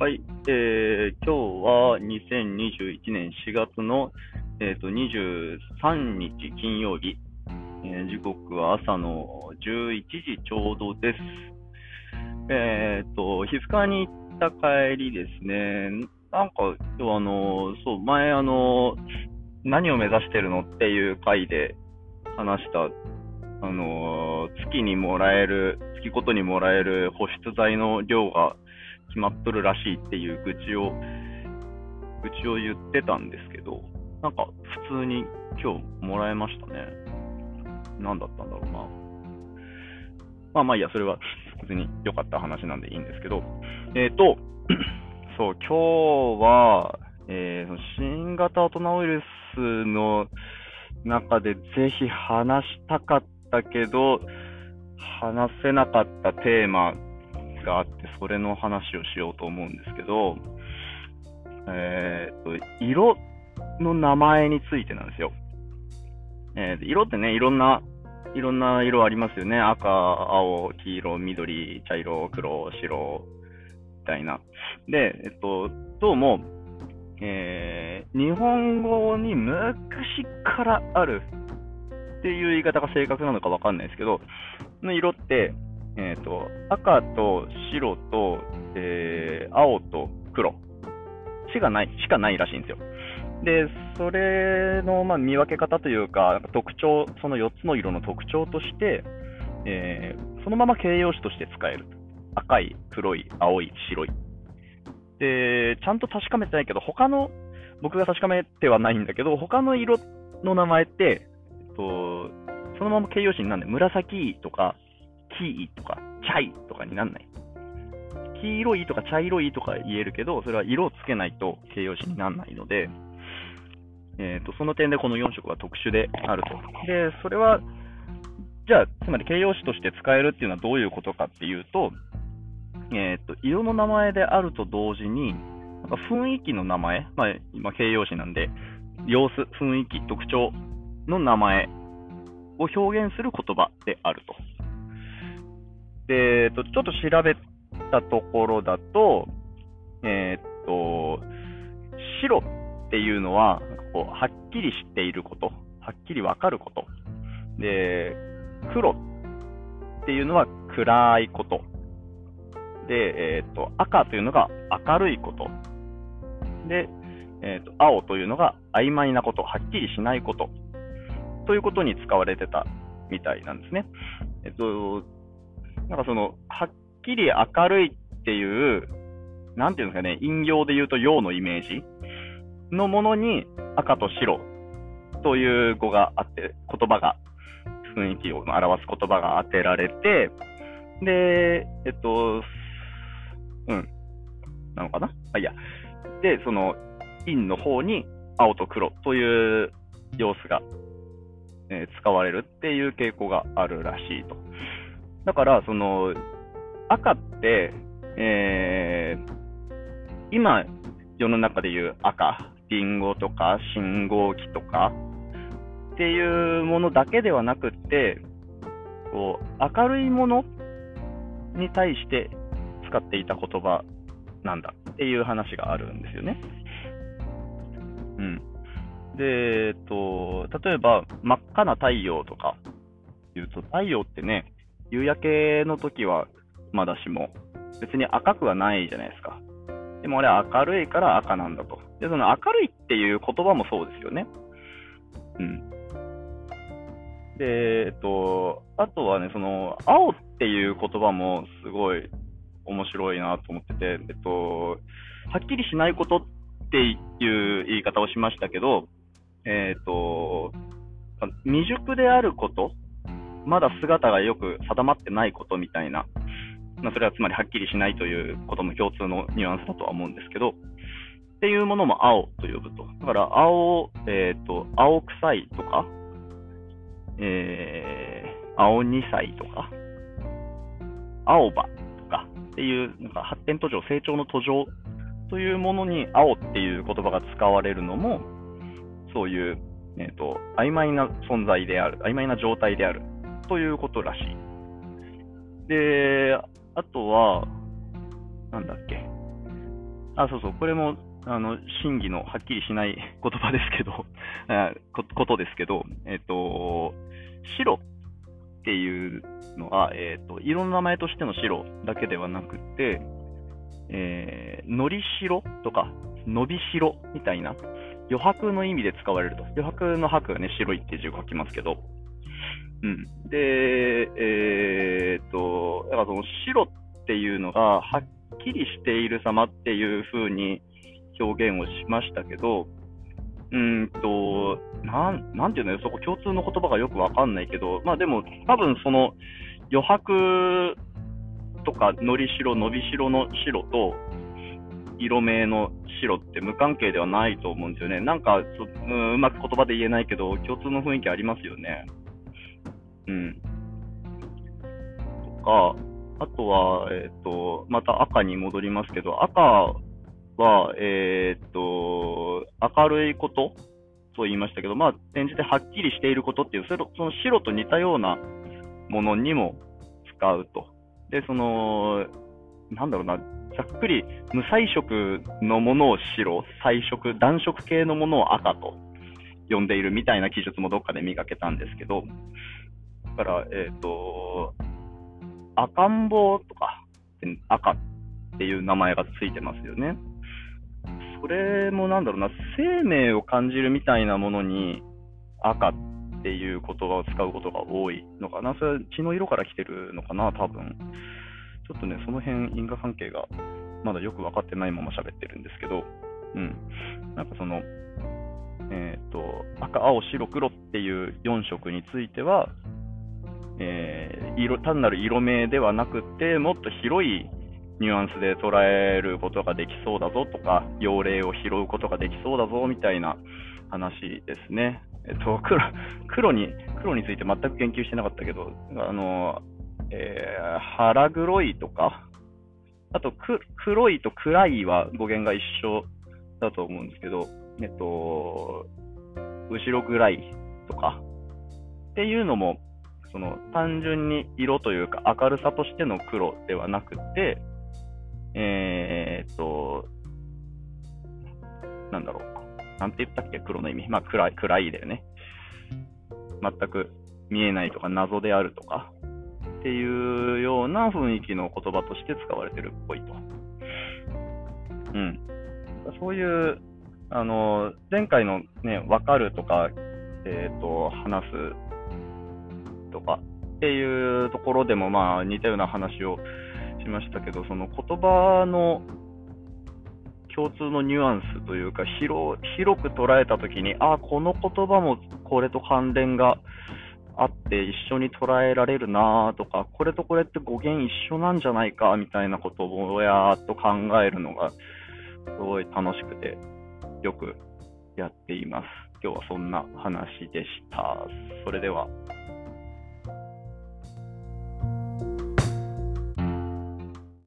はい、えー、今日は2021年4月の、えー、と23日金曜日、えー時刻は朝の11時ちょうどです。えっ、と、皮膚科に行った帰りですね、なんか今日あの、そう、前あの、何を目指してるのっていう回で話した、あの、月にもらえる、月ごとにもらえる保湿剤の量が決まっとるらしいっていう愚痴を、愚痴を言ってたんですけど、なんか普通に今日もらえましたね。何だったんだろうな。まあまあいいや、それは別に良かった話なんでいいんですけど、えっ、と、そう、今日は、えー新型オトナウイルスの中でぜひ話したかったけど、話せなかったテーマがあって、それの話をしようと思うんですけど、えーと、色の名前についてなんですよ。えー色ってね、いろんな、いろんな色ありますよね。赤、青、黄色、緑、茶色、黒、白、みたいな。で、えっと、どうも、えー日本語に昔からあるっていう言い方が正確なのかわかんないですけど、の色って、えっ、と、赤と白と、えー青と黒しかない、しかないらしいんですよ。で、それの、まあ、見分け方というか、特徴、その4つの色の特徴として、えーそのまま形容詞として使える。赤い、黒い、青い、白い。で、ちゃんと確かめてないけど、他の、僕が確かめてはないんだけど、他の色の名前って、えっと、そのまま形容詞になるんない。紫とか、黄とか、茶いとかになんない。黄色いとか茶色いとか言えるけど、それは色をつけないと形容詞にならないので、えっと、その点でこの4色は特殊であると。で、それは、じゃあ、つまり形容詞として使えるっていうのはどういうことかっていうと、えっと、色の名前であると同時に、なんか雰囲気の名前、まあ、今形容詞なんで、様子、雰囲気、特徴の名前を表現する言葉であると。で、えっと、ちょっと調べたところだと、えっと、白っていうのは、こうはっきり知っていること、はっきりわかること。で、黒っていうのは暗いこと。で、えっと、赤というのが明るいこと。で、えっと、青というのが曖昧なこと、はっきりしないこと。ということに使われてたみたいなんですね。えっと、なんかその、はっきり明るいっていう、なんていうんですかね、陰陽で言うと陽のイメージのものに赤と白という語があって、言葉が、雰囲気を表す言葉が当てられて、で、えっと、うん、なのかな？あ、いや。で、その、陰の方に青と黒という様子が、えー使われるっていう傾向があるらしいと。だから、その、赤って、えー今、世の中でいう赤、リンゴとか信号機とかっていうものだけではなくって、こう、明るいものに対して使っていた言葉なんだっていう話があるんですよね。うん。で、えっと、例えば、真っ赤な太陽とか言うと、太陽ってね、夕焼けの時はまだしも、別に赤くはないじゃないですか。でもあれ明るいから赤なんだと。で、その明るいっていう言葉もそうですよね。うん。で、えっと、あとはね、その、青っていう言葉もすごい面白いなと思ってて、えっと、はっきりしないことっていう言い方をしましたけど、えっと、未熟であること、まだ姿がよく定まってないことみたいな、まあ、それはつまりはっきりしないということも共通のニュアンスだとは思うんですけど、っていうものも青と呼ぶと。だから青、えっ、と、青臭いとか、えー、青二歳とか、青葉とかっていう、なんか発展途上、成長の途上というものに青っていう言葉が使われるのも、そういう、えっ、と、曖昧な存在である、曖昧な状態である。ということらしい。で、あとは、なんだっけ。あ、そうそう、これも、あの、真偽のはっきりしない言葉ですけど、こことですけど、えっ、ー、と、白っていうのは、えっ、ー、と、色の名前としての白だけではなくて、えー、のりしろとか、伸びしろみたいな、余白の意味で使われると。余白の白がね、白いって字を書きますけど、うん。で、えー、っと、だからその白っていうのが、はっきりしている様っていう風に表現をしましたけど、うんと、なん、なんていうのよ、そこ共通の言葉がよくわかんないけど、まあでも、多分その余白とか、のりしろ、伸びしろの白と、色名の白って無関係ではないと思うんですよね。なんかそ、う、うまく言葉で言えないけど、共通の雰囲気ありますよね。うん。とか、あとは、えっ、ー、と、また赤に戻りますけど、赤は、えっ、ー、と、明るいことと言いましたけど、まあ、転じてはっきりしていることっていう、その白と似たようなものにも使うと。で、その、なんだろうな、ざっくり無彩色のものを白、彩色、暖色系のものを赤と呼んでいるみたいな記述もどっかで見かけたんですけど、から、えっ、ー、と、赤ん坊とか、赤っていう名前がついてますよね。それもなんだろうな、生命を感じるみたいなものに赤っていう言葉を使うことが多いのかな。それは血の色から来てるのかな、多分。ちょっとね、その辺因果関係がまだよく分かってないまま喋ってるんですけど、うん。なんかその、えっ、ー、と、赤、青、白、黒っていう4色については、えー、色単なる色名ではなくて、もっと広いニュアンスで捉えることができそうだぞとか、用例を拾うことができそうだぞみたいな話ですね。えっと、黒黒に黒について全く研究してなかったけど、あのえー、腹黒いとか、あと、黒いと暗いは語源が一緒だと思うんですけど、えっと、後ろ暗いとか、っていうのも、その単純に色というか明るさとしての黒ではなくて、えー、っと、なんだろう。なんて言ったっけ？黒の意味。まあ暗い、暗いだよね。全く見えないとか謎であるとか、っていうような雰囲気の言葉として使われてるっぽいと。うん。そういう、あの、前回のね、わかるとか、えっ、ー、と、話すとかっていうところでもまあ似たような話をしましたけど、その言葉の共通のニュアンスというか広、広く捉えたときに、ああ、この言葉もこれと関連があって一緒に捉えられるなとか、これとこれって語源一緒なんじゃないかみたいなことをやっと考えるのがすごい楽しくてよくやっています。今日はそんな話でした。それでは。